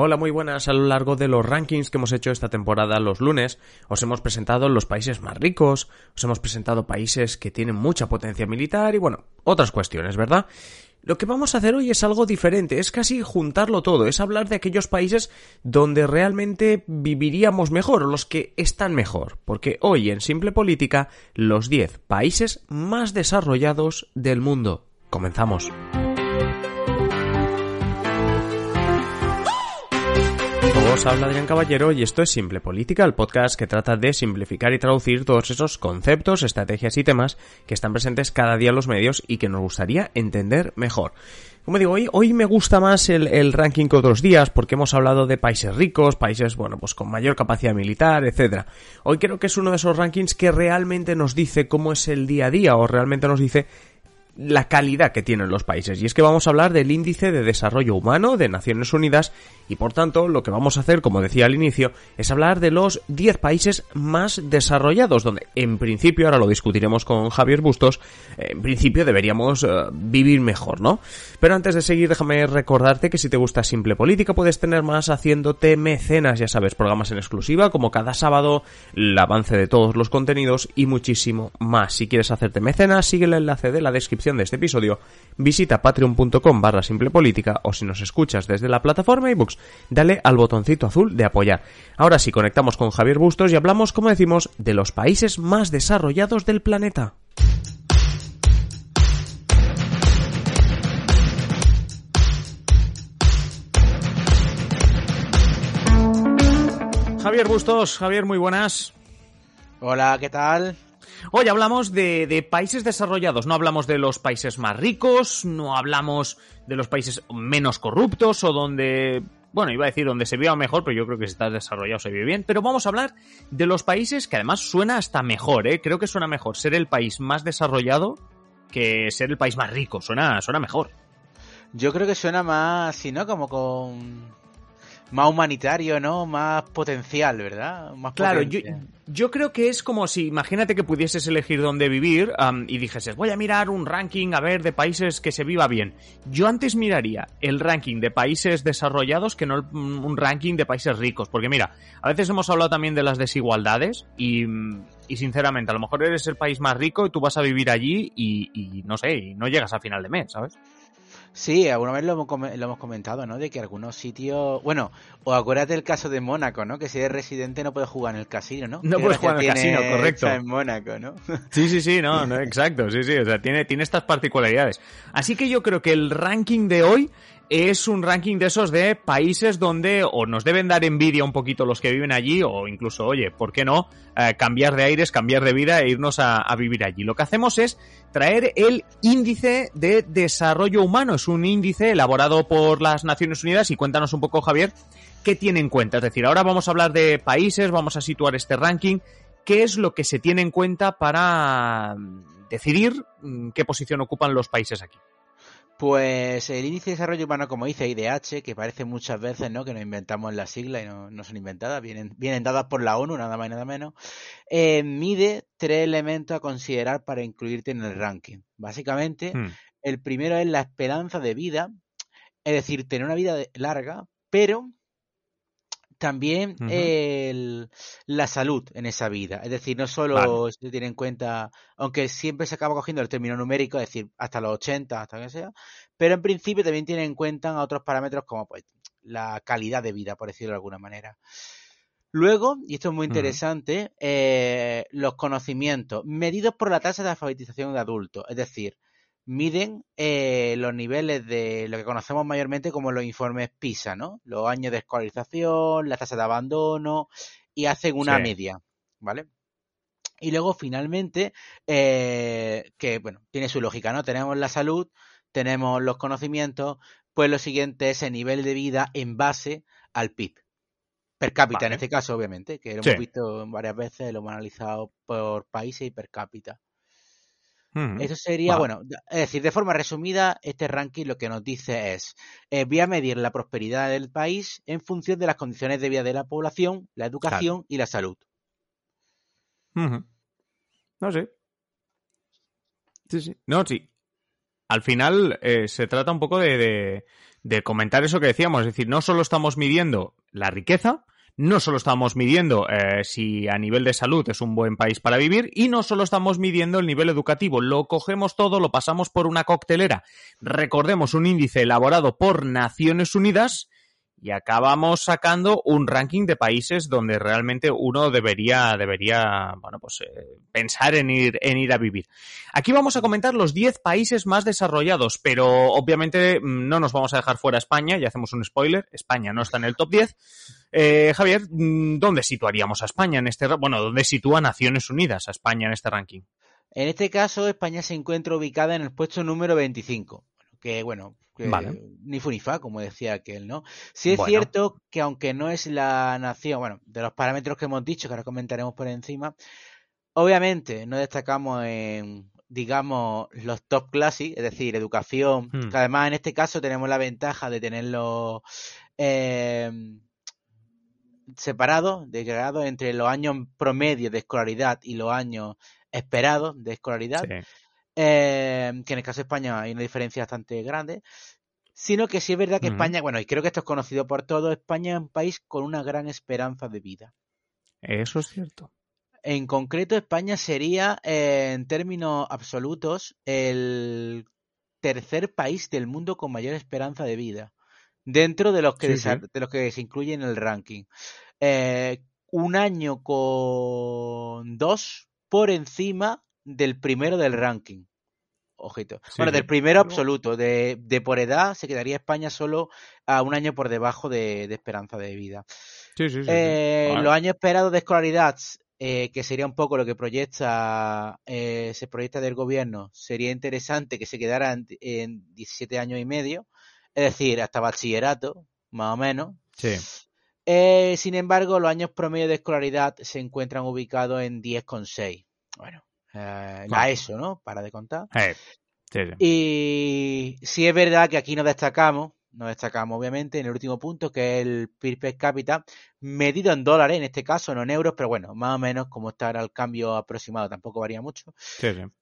Hola, muy buenas. A lo largo de los rankings que hemos hecho esta temporada los lunes, os hemos presentado los países más ricos, os hemos presentado países que tienen mucha potencia militar y bueno, otras cuestiones, ¿verdad? Lo que vamos a hacer hoy es algo diferente, es casi juntarlo todo, es hablar de aquellos países donde realmente viviríamos mejor, los que están mejor, porque hoy en Simple Política, los 10 países más desarrollados del mundo. Comenzamos. Os habla Adrián Caballero y esto es Simple Política, el podcast que trata de simplificar y traducir todos esos conceptos, estrategias y temas que están presentes cada día en los medios y que nos gustaría entender mejor. Como digo, hoy, hoy me gusta más el, ranking que otros días porque hemos hablado de países ricos, países, bueno, pues con mayor capacidad militar, etcétera. Hoy creo que es uno de esos rankings que realmente nos dice cómo es el día a día o realmente nos dice la calidad que tienen los países. Y es que vamos a hablar del índice de desarrollo humano de Naciones Unidas y por tanto lo que vamos a hacer, como decía al inicio, es hablar de los 10 países más desarrollados, donde en principio, ahora lo discutiremos con Javier Bustos, en principio deberíamos uh, vivir mejor, ¿no? Pero antes de seguir, déjame recordarte que si te gusta Simple Política puedes tener más haciéndote mecenas, ya sabes, programas en exclusiva, como cada sábado, el avance de todos los contenidos y muchísimo más. Si quieres hacerte mecenas, sigue el enlace de la descripción de este episodio, visita patreon.com barra simplepolítica o si nos escuchas desde la plataforma iBooks, dale al botoncito azul de apoyar. Ahora sí, conectamos con Javier Bustos y hablamos, como decimos, de los países más desarrollados del planeta. Javier Bustos, Javier, muy buenas. Hola, ¿qué tal? Hoy hablamos de, países desarrollados, no hablamos de los países más ricos, no hablamos de los países menos corruptos o donde, bueno, iba a decir donde se viva mejor, pero yo creo que si está desarrollado se vive bien, pero vamos a hablar de los países que además suena hasta mejor, ¿eh? Creo que suena mejor ser el país más desarrollado que ser el país más rico, suena, suena mejor. Yo creo que suena más, si no, como con más humanitario, ¿no? Más potencial, ¿verdad? Más claro, yo, yo, creo que es como si, imagínate que pudieses elegir dónde vivir um, y dijeses, voy a mirar un ranking, a ver, de países que se viva bien. Yo antes miraría el ranking de países desarrollados que no un ranking de países ricos, porque mira, a veces hemos hablado también de las desigualdades y, y sinceramente, a lo mejor eres el país más rico y tú vas a vivir allí y, y no sé, y no llegas a final de mes, ¿sabes? Sí, alguna vez lo hemos, lo hemos comentado, ¿no? De que algunos sitios... Bueno, o acuérdate el caso de Mónaco, ¿no? Que si eres residente no puedes jugar en el casino, ¿no? No puedes jugar en el casino, correcto. En Mónaco, ¿no? Sí, sí, sí, no, no, exacto, sí, sí, o sea, tiene, tiene estas particularidades. Así que yo creo que el ranking de hoy es un ranking de esos de países donde o nos deben dar envidia un poquito los que viven allí o incluso, oye, ¿por qué no eh, cambiar de aires, cambiar de vida e irnos a, a, vivir allí? Lo que hacemos es traer el índice de desarrollo humano. Es un índice elaborado por las Naciones Unidas y cuéntanos un poco, Javier, qué tiene en cuenta. Es decir, ahora vamos a hablar de países, vamos a situar este ranking. ¿Qué es lo que se tiene en cuenta para decidir mm, qué posición ocupan los países aquí? Pues el índice de desarrollo humano, como dice IDH, que parece muchas veces ¿no? que nos inventamos la sigla y no, no son inventadas, vienen, vienen, dadas por la ONU, nada más y nada menos, eh, mide tres elementos a considerar para incluirte en el ranking. Básicamente, hmm. el primero es la esperanza de vida, es decir, tener una vida larga, pero también uh -huh. el, la salud en esa vida. Es decir, no solo vale. se tiene en cuenta, aunque siempre se acaba cogiendo el término numérico, es decir, hasta los 80, hasta que sea, pero en principio también tiene en cuenta otros parámetros como pues la calidad de vida, por decirlo de alguna manera. Luego, y esto es muy interesante, uh -huh. eh, los conocimientos medidos por la tasa de alfabetización de adultos, es decir, miden eh, los niveles de lo que conocemos mayormente como los informes PISA, ¿no? Los años de escolarización, la tasa de abandono y hacen una sí. media, ¿vale? Y luego finalmente, eh, que bueno, tiene su lógica, ¿no? Tenemos la salud, tenemos los conocimientos, pues lo siguiente es el nivel de vida en base al PIB. Per cápita, vale. en este caso, obviamente, que lo sí. hemos visto varias veces, lo hemos analizado por países y per cápita. Uh Eso sería, wow. bueno, es decir, de forma resumida, este ranking lo que nos dice es, eh, voy a medir la prosperidad del país en función de las condiciones de vida de la población, la educación claro. y la salud. Uh -huh. No sé. Sí, sí. No, sí. Al final eh, se trata un poco de, de, de comentar eso que decíamos, es decir, no solo estamos midiendo la riqueza, no solo estamos midiendo eh, si a nivel de salud es un buen país para vivir y no solo estamos midiendo el nivel educativo, lo cogemos todo, lo pasamos por una coctelera. Recordemos un índice elaborado por Naciones Unidas y acabamos sacando un ranking de países donde realmente uno debería, debería, bueno, pues eh, pensar en ir, en ir a vivir. Aquí vamos a comentar los 10 países más desarrollados, pero obviamente mm, no nos vamos a dejar fuera España, ya hacemos un spoiler, España no está en el top 10. Eh, Javier, mm, ¿dónde situaríamos a España en este, bueno, dónde sitúa Naciones Unidas a España en este ranking? En este caso, España se encuentra ubicada en el puesto número 25 que bueno, ni fu ni fa, como decía aquel, ¿no? Sí es cierto que aunque no es la nación, bueno, de los parámetros que hemos dicho, que ahora comentaremos por encima, obviamente no destacamos en, digamos, los top classes, es decir, educación, hmm. que además en este caso tenemos la ventaja de tenerlo eh, separados, grado entre los años promedio de escolaridad y los años esperados de escolaridad. Eh, que en el caso de España hay una diferencia bastante grande, sino que sí es verdad que España, bueno, y creo que esto es conocido por todos, España es un país con una gran esperanza de vida. Eso es cierto. En concreto, España sería, eh, en términos absolutos, el tercer país del mundo con mayor esperanza de vida, dentro de los que, De los que se incluyen en el ranking. Eh, un año con dos por encima del primero del ranking. Ojito. bueno, del primero absoluto. De, de, por edad se quedaría España solo a un año por debajo de, esperanza de vida. Sí, sí, sí. Eh, los años esperados de escolaridad, eh, que sería un poco lo que proyecta, eh, se proyecta del gobierno, sería interesante que se quedara en, 17 años y medio, es decir, hasta bachillerato, más o menos. Sí. sin embargo, los años promedio de escolaridad se encuentran ubicados en 10,6. Bueno, eh, la ESO, ¿no? Para de contar. Eh, y sí es verdad que aquí nos destacamos, nos destacamos obviamente en el último punto, que es el PIB per cápita, medido en dólares, en este caso, no en euros, pero bueno, más o menos como está el cambio aproximado, tampoco varía mucho.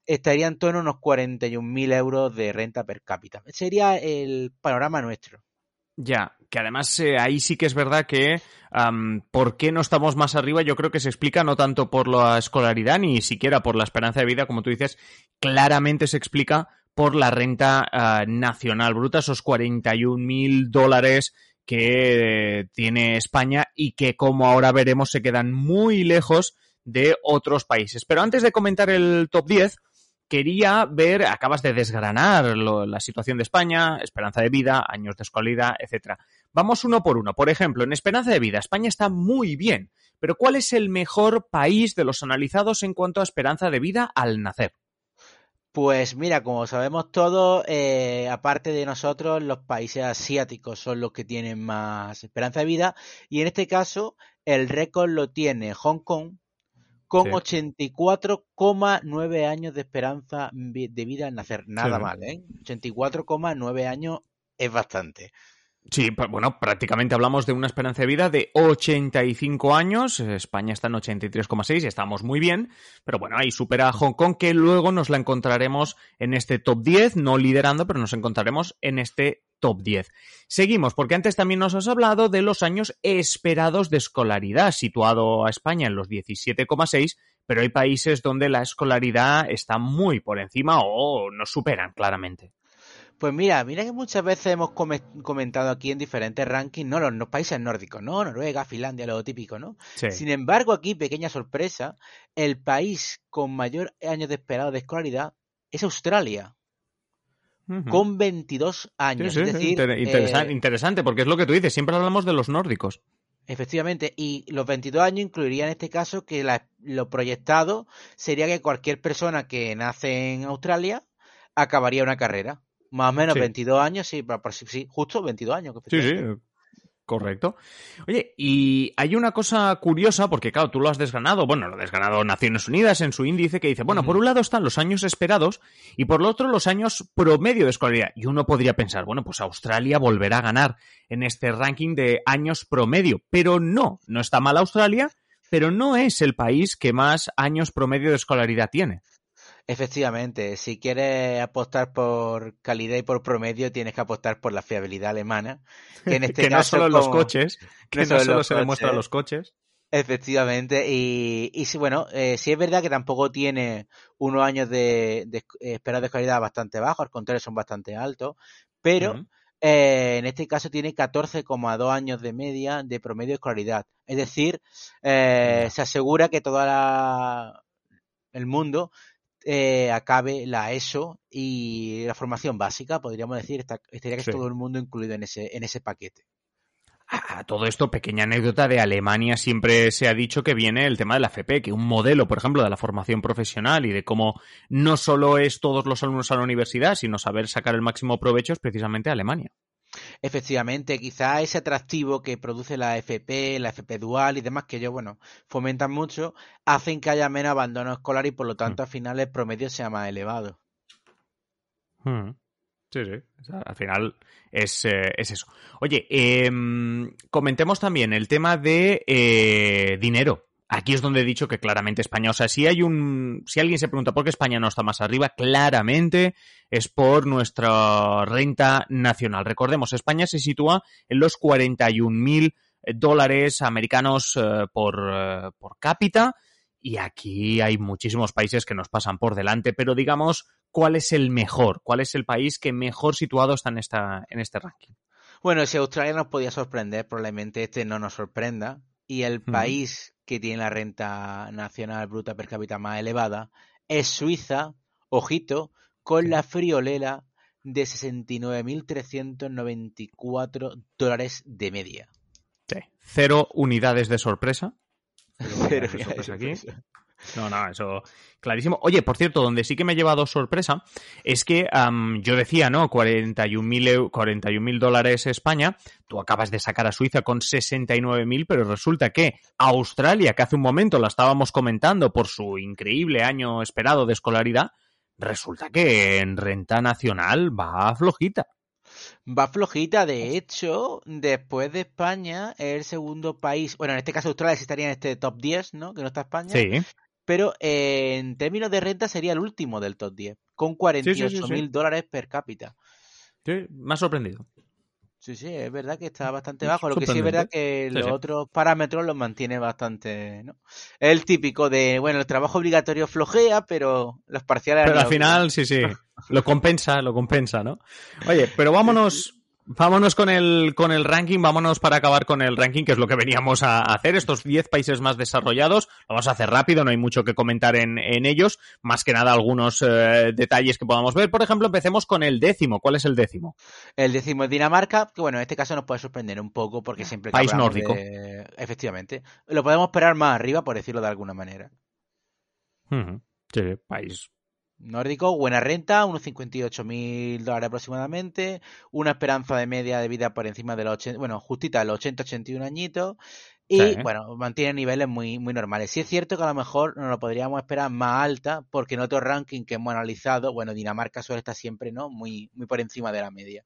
Estaría en torno a unos 41.000 euros de renta per cápita. Sería el panorama nuestro. Ya, que además eh, ahí sí que es verdad que por qué no estamos más arriba yo creo que se explica no tanto por la escolaridad ni siquiera por la esperanza de vida, como tú dices, claramente se explica por la renta ah, nacional bruta, esos 41 mil dólares que tiene España y que como ahora veremos se quedan muy lejos de otros países. Pero antes de comentar el top 10, quería ver, acabas de desgranar la situación de España, esperanza de vida, años de escolaridad, etcétera. Vamos uno por uno. Por ejemplo, en esperanza de vida, España está muy bien, pero ¿cuál es el mejor país de los analizados en cuanto a esperanza de vida al nacer? Pues mira, como sabemos todos, eh, aparte de nosotros, los países asiáticos son los que tienen más esperanza de vida y en este caso el récord lo tiene Hong Kong con 84,9 años de esperanza de vida al nacer. Nada mal, ¿eh? 84,9 años es bastante. Sí, bueno, prácticamente hablamos de una esperanza de vida de 85 años. España está en 83,6 y estamos muy bien. Pero bueno, ahí supera a Hong Kong, que luego nos la encontraremos en este top 10, no liderando, pero nos encontraremos en este top 10. Seguimos, porque antes también nos has hablado de los años esperados de escolaridad, situado a España en los 17,6, pero hay países donde la escolaridad está muy por encima o nos superan claramente. Pues mira, mira que muchas veces hemos comentado aquí en diferentes rankings, ¿no? Los, países nórdicos, ¿no? Noruega, Finlandia, lo típico, ¿no? Sin embargo, aquí, pequeña sorpresa, el país con mayor años de esperado de escolaridad es Australia. Con 22 años. es decir, eh, interesante, porque es lo que tú dices, siempre hablamos de los nórdicos. Efectivamente, y los 22 años incluiría en este caso que lo proyectado sería que cualquier persona que nace en Australia acabaría una carrera. Más o menos 22 años, sí, sí, justo 22 años. Sí, sí, correcto. Oye, y hay una cosa curiosa, porque claro, tú lo has desgranado, bueno, lo ha desgranado Naciones Unidas en su índice, que dice, bueno, por un lado están los años esperados y por el otro los años promedio de escolaridad. Y uno podría pensar, bueno, pues Australia volverá a ganar en este ranking de años promedio, pero no, no está mal Australia, pero no es el país que más años promedio de escolaridad tiene. Efectivamente, si quieres apostar por calidad y por promedio, tienes que apostar por la fiabilidad alemana. Que, en este no solo los coches, que no, solo, se demuestra los coches. Efectivamente, y, y si, bueno, eh, si es verdad que tampoco tiene unos años de, de, de de calidad bastante bajos, al contrario son bastante altos, pero eh, en este caso tiene 14,2 años de media de promedio de escolaridad. Es decir, eh, se asegura que todo el mundo eh, acabe la ESO y la formación básica, podríamos decir, estaría que todo el mundo incluido en ese, en ese paquete. A todo esto, pequeña anécdota de Alemania, siempre se ha dicho que viene el tema de la FP, que un modelo, por ejemplo, de la formación profesional y de cómo no solo es todos los alumnos a la universidad, sino saber sacar el máximo provecho es precisamente Alemania. Efectivamente, quizá ese atractivo que produce la FP, la FP dual y demás, que ellos, bueno, fomentan mucho, hacen que haya menos abandono escolar y por lo tanto al final el promedio sea más elevado. Mm. Sí, sí. al final es, eh, es eso. Oye, em, comentemos también el tema de eh, dinero. Aquí es donde he dicho que claramente España, o sea, si hay un, si alguien se pregunta por qué España no está más arriba, claramente es por nuestra renta nacional. Recordemos, España se sitúa en los 41.000 dólares americanos eh, por, por cápita y aquí hay muchísimos países que nos pasan por delante, pero digamos cuál es el mejor, cuál es el país que mejor situado está en, esta, en este ranking. Bueno, si Australia nos podía sorprender, probablemente este no nos sorprenda. Y el país que tiene la renta nacional bruta per cápita más elevada es Suiza, ojito, con la friolera de 69.394 dólares de media. Sí. Cero unidades de sorpresa. Cero, unidades de sorpresa aquí. No, no, eso clarísimo. Oye, por cierto, donde sí que me ha llevado sorpresa es que yo decía, ¿no? 41.000 41 dólares España, tú acabas de sacar a Suiza con 69.000, pero resulta que Australia, que hace un momento la estábamos comentando por su increíble año esperado de escolaridad, resulta que en renta nacional va flojita. Va flojita, de hecho, después de España, es el segundo país, bueno, en este caso Australia estaría en este top 10, ¿no? Que no está España. Sí pero eh, en términos de renta sería el último del top 10, con 48 mil dólares per cápita. Sí, me ha sorprendido. Sí, sí, es verdad que está bastante bajo. Lo que sí es verdad que los otros parámetros los mantiene bastante, ¿no? Es el típico de, bueno, el trabajo obligatorio flojea, pero los parciales... Pero al final, sí, sí, lo compensa, lo compensa, ¿no? Oye, pero vámonos Vámonos con el, con el ranking, vámonos para acabar con el ranking, que es lo que veníamos a hacer. Estos 10 países más desarrollados, lo vamos a hacer rápido, no hay mucho que comentar en, en ellos. Más que nada algunos eh, detalles que podamos ver. Por ejemplo, empecemos con el décimo. ¿Cuál es el décimo? El décimo es Dinamarca, que bueno, en este caso nos puede sorprender un poco porque siempre... País nórdico. Efectivamente. Lo podemos esperar más arriba, por decirlo de alguna manera. Sí, país nórdico, buena renta, unos 58 mil dólares aproximadamente, una esperanza de media de vida por encima de los 80, bueno, justita los 80-81 añitos, y bueno, mantiene niveles muy, muy normales. Sí es cierto que a lo mejor nos lo podríamos esperar más alta, porque en otro ranking que hemos analizado, bueno, Dinamarca suele estar siempre, ¿no? Muy, muy por encima de la media.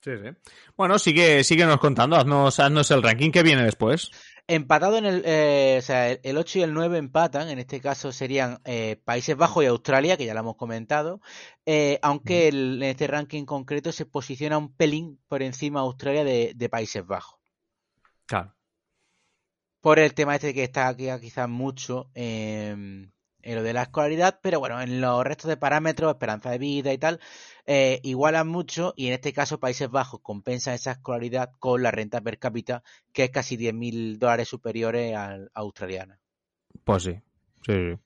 Sí, sí. Bueno, sigue, síguenos contando, haznos, haznos el ranking que viene después. Empatado en el, eh, o sea, el 8 y el 9 empatan, en este caso serían eh, Países Bajos y Australia, que ya lo hemos comentado, eh, aunque en este ranking concreto se posiciona un pelín por encima de Australia de, Países Bajos. Claro. Por el tema este que está aquí quizás mucho en lo de la escolaridad, pero bueno, en los restos de parámetros, esperanza de vida y tal, eh, igualan mucho y en este caso Países Bajos compensa esa escolaridad con la renta per cápita que es casi 10.000 dólares superiores al australiana. Pues sí, sí,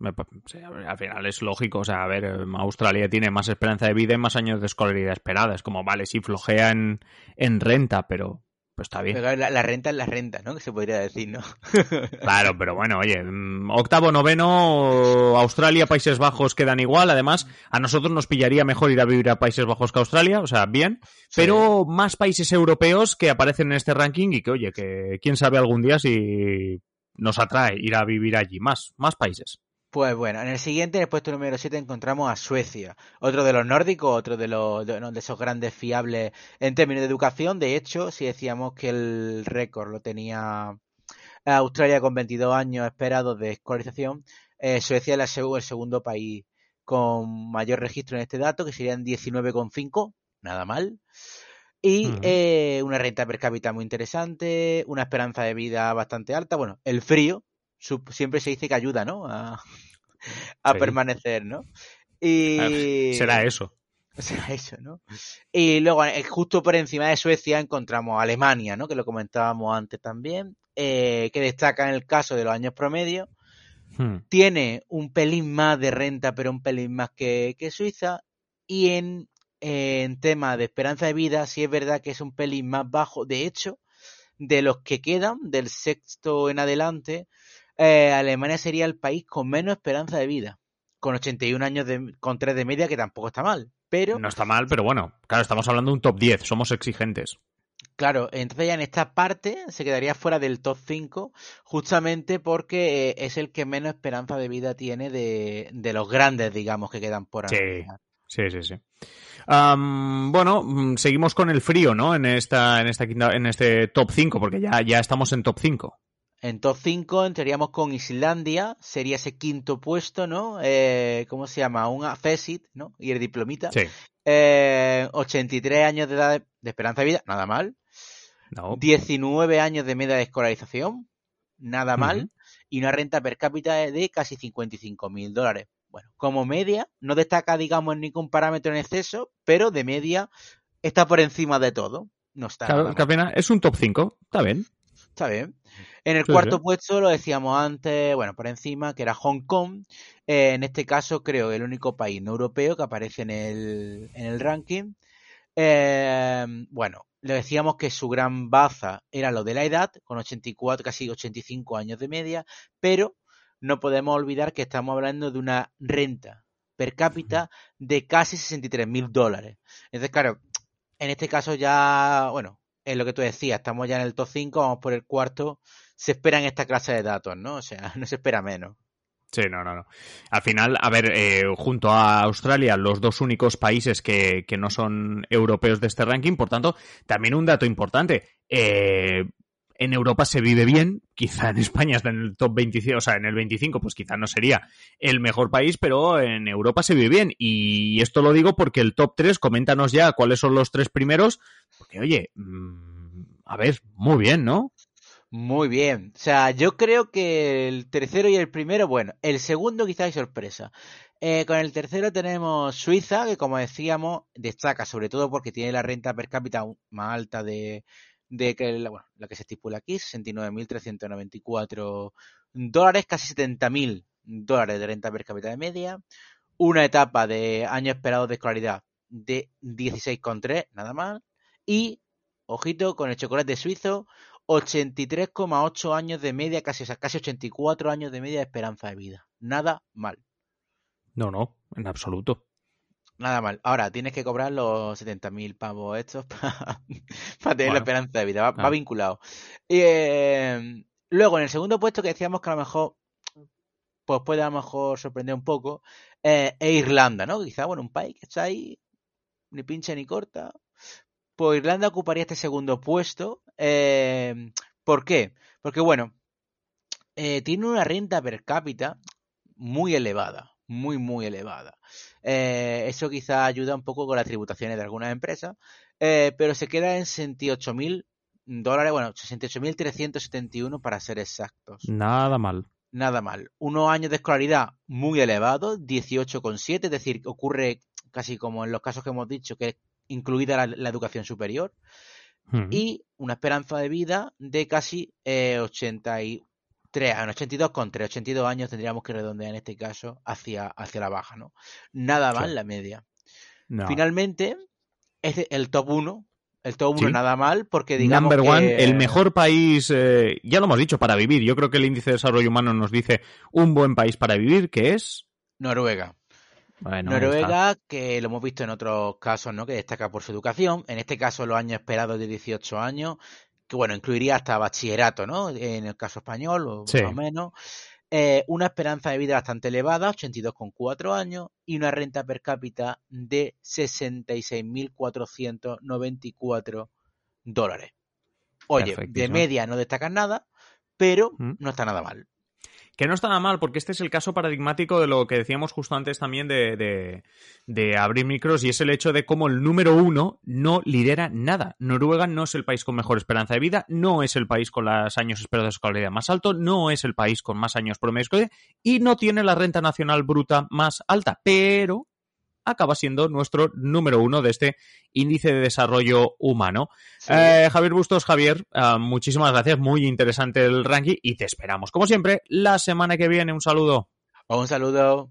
al final es lógico, o sea, a ver, Australia tiene más esperanza de vida y más años de escolaridad esperada. Es como, vale, sí flojea en, en renta, pero pues está bien. la, renta es la renta, ¿no? Que se podría decir, ¿no? claro, pero bueno, oye, mm, octavo, noveno, Australia, Países Bajos quedan igual. Además, a nosotros nos pillaría mejor ir a vivir a Países Bajos que a Australia, o sea, bien. Pero más países europeos que aparecen en este ranking y que, oye, que quién sabe algún día si nos atrae ir a vivir allí. Más, más países. Pues bueno, en el siguiente, en el puesto número 7, encontramos a Suecia, otro de los nórdicos, otro de, los, de, esos grandes fiables en términos de educación. De hecho, si decíamos que el récord lo tenía Australia con 22 años esperados de escolarización, eh, Suecia es el segundo país con mayor registro en este dato, que serían 19,5, nada mal. Y eh, una renta per cápita muy interesante, una esperanza de vida bastante alta. Bueno, el frío siempre se dice que ayuda, ¿no? A, permanecer, ¿no? Y... Será eso. Será eso, ¿no? Y luego, eh, justo por encima de Suecia, encontramos Alemania, ¿no? Que lo comentábamos antes también, eh, que destaca en el caso de los años promedio. Hmm. Tiene un pelín más de renta, pero un pelín más que, que Suiza. Y en en tema de esperanza de vida, sí es verdad que es un pelín más bajo. De hecho, de los que quedan, del sexto en adelante, eh, Alemania sería el país con menos esperanza de vida, con 81 años de, con 3 de media, que tampoco está mal. Pero, no está mal, pero bueno, claro, estamos hablando de un top 10, somos exigentes. Claro, entonces ya en esta parte se quedaría fuera del top 5, justamente porque eh, es el que menos esperanza de vida tiene de, de los grandes, digamos, que quedan por ahí. Sí, sí, sí. bueno, mm, seguimos con el frío, ¿no? En esta, en esta en este top 5, porque ya, ya estamos en top 5. En top 5 entraríamos con Islandia, sería ese quinto puesto, ¿no? Eh, ¿Cómo se llama? Un AFESIT, ¿no? Y el diplomita. Sí. 83 eh, años de edad de, esperanza de vida, nada mal. No. 19 años de media de escolarización, nada mal. Y una renta per cápita de casi 55 mil dólares. Bueno, como media, no destaca, digamos, en ningún parámetro en exceso, pero de media está por encima de todo. No está. Claro, que apenas es un top 5, está bien. Está bien. En el cuarto puesto lo decíamos antes, bueno, por encima, que era Hong Kong. Eh, en este caso, creo el único país no europeo que aparece en el, en el ranking. Eh, bueno, le decíamos que su gran baza era lo de la edad, con 84, casi 85 años de media, pero no podemos olvidar que estamos hablando de una renta per cápita de casi 63 mil dólares. Entonces, claro, en este caso ya, bueno, es lo que tú decías, estamos ya en el top 5, vamos por el cuarto, se esperan esta clase de datos, ¿no? O sea, no se espera menos. Sí, no, no, no. Al final, a ver, eh, junto a Australia, los dos únicos países que, que, no son europeos de este ranking, por tanto, también un dato importante. Eh, en Europa se vive bien, quizá en España está en el top 25, o sea, en el 25, pues quizá no sería el mejor país, pero en Europa se vive bien. Y esto lo digo porque el top 3, coméntanos ya cuáles son los tres primeros, porque oye, mm, a ver, muy bien, ¿no? Muy bien. O sea, yo creo que el tercero y el primero, bueno, el segundo quizá hay sorpresa. Eh, con el tercero tenemos Suiza, que como decíamos, destaca sobre todo porque tiene la renta per cápita más alta de, de que la, la que se estipula aquí, 69.394 dólares, casi 70.000 dólares de renta per cápita de media, una etapa de año esperado de escolaridad de 16,3, nada más, y, ojito, con el chocolate suizo, 83,8 años de media, casi, casi 84 años de media de esperanza de vida. Nada mal. No, no, en absoluto. Nada mal. Ahora, tienes que cobrar los 70.000 pavos estos para tener la esperanza de vida. Va, ah. vinculado. Eh, luego, en el segundo puesto que decíamos que a lo mejor pues puede a lo mejor sorprender un poco, eh, es Irlanda, ¿no? Quizá, bueno, un país que está ahí, ni pincha ni corta. Pues Irlanda ocuparía este segundo puesto. Eh, ¿Por qué? Porque, bueno, tiene una renta per cápita muy elevada, muy, muy elevada. Eh, eso quizá ayuda un poco con las tributaciones de algunas empresas, eh, pero se queda en 68.000 dólares, bueno, 68.371 para ser exactos. Nada mal. Nada mal. Unos años de escolaridad muy elevados, 18,7, es decir, ocurre casi como en los casos que hemos dicho, que es incluida la, educación superior. Y una esperanza de vida de casi eh, 80 y, 3, en 82 con 3, 82 años tendríamos que redondear en este caso hacia, hacia la baja, ¿no? Nada mal la media. Finalmente, es el top 1, el top 1 nada mal, porque digamos Number one, el mejor país, eh, ya lo hemos dicho, para vivir. Yo creo que el índice de desarrollo humano nos dice un buen país para vivir, que es... Noruega. Noruega, que lo hemos visto en otros casos, ¿no? Que destaca por su educación. En este caso, los años esperados de 18 años que bueno, incluiría hasta bachillerato, ¿no? En el caso español, o más o menos. Eh, una esperanza de vida bastante elevada, 82,4 años, y una renta per cápita de 66.494 dólares. Oye, de media no destacan nada, pero mm. no está nada mal. Que no está nada mal, porque este es el caso paradigmático de lo que decíamos justo antes también de, de, de abrir micros, y es el hecho de cómo el número uno no lidera nada. Noruega no es el país con mejor esperanza de vida, no es el país con los años esperados de escolaridad más alto, no es el país con más años promedio y no tiene la renta nacional bruta más alta, pero acaba siendo nuestro número uno de este índice de desarrollo humano. Eh, Javier Bustos, Javier, eh, muchísimas gracias, muy interesante el ranking y te esperamos, como siempre, la semana que viene. Un saludo. Un saludo.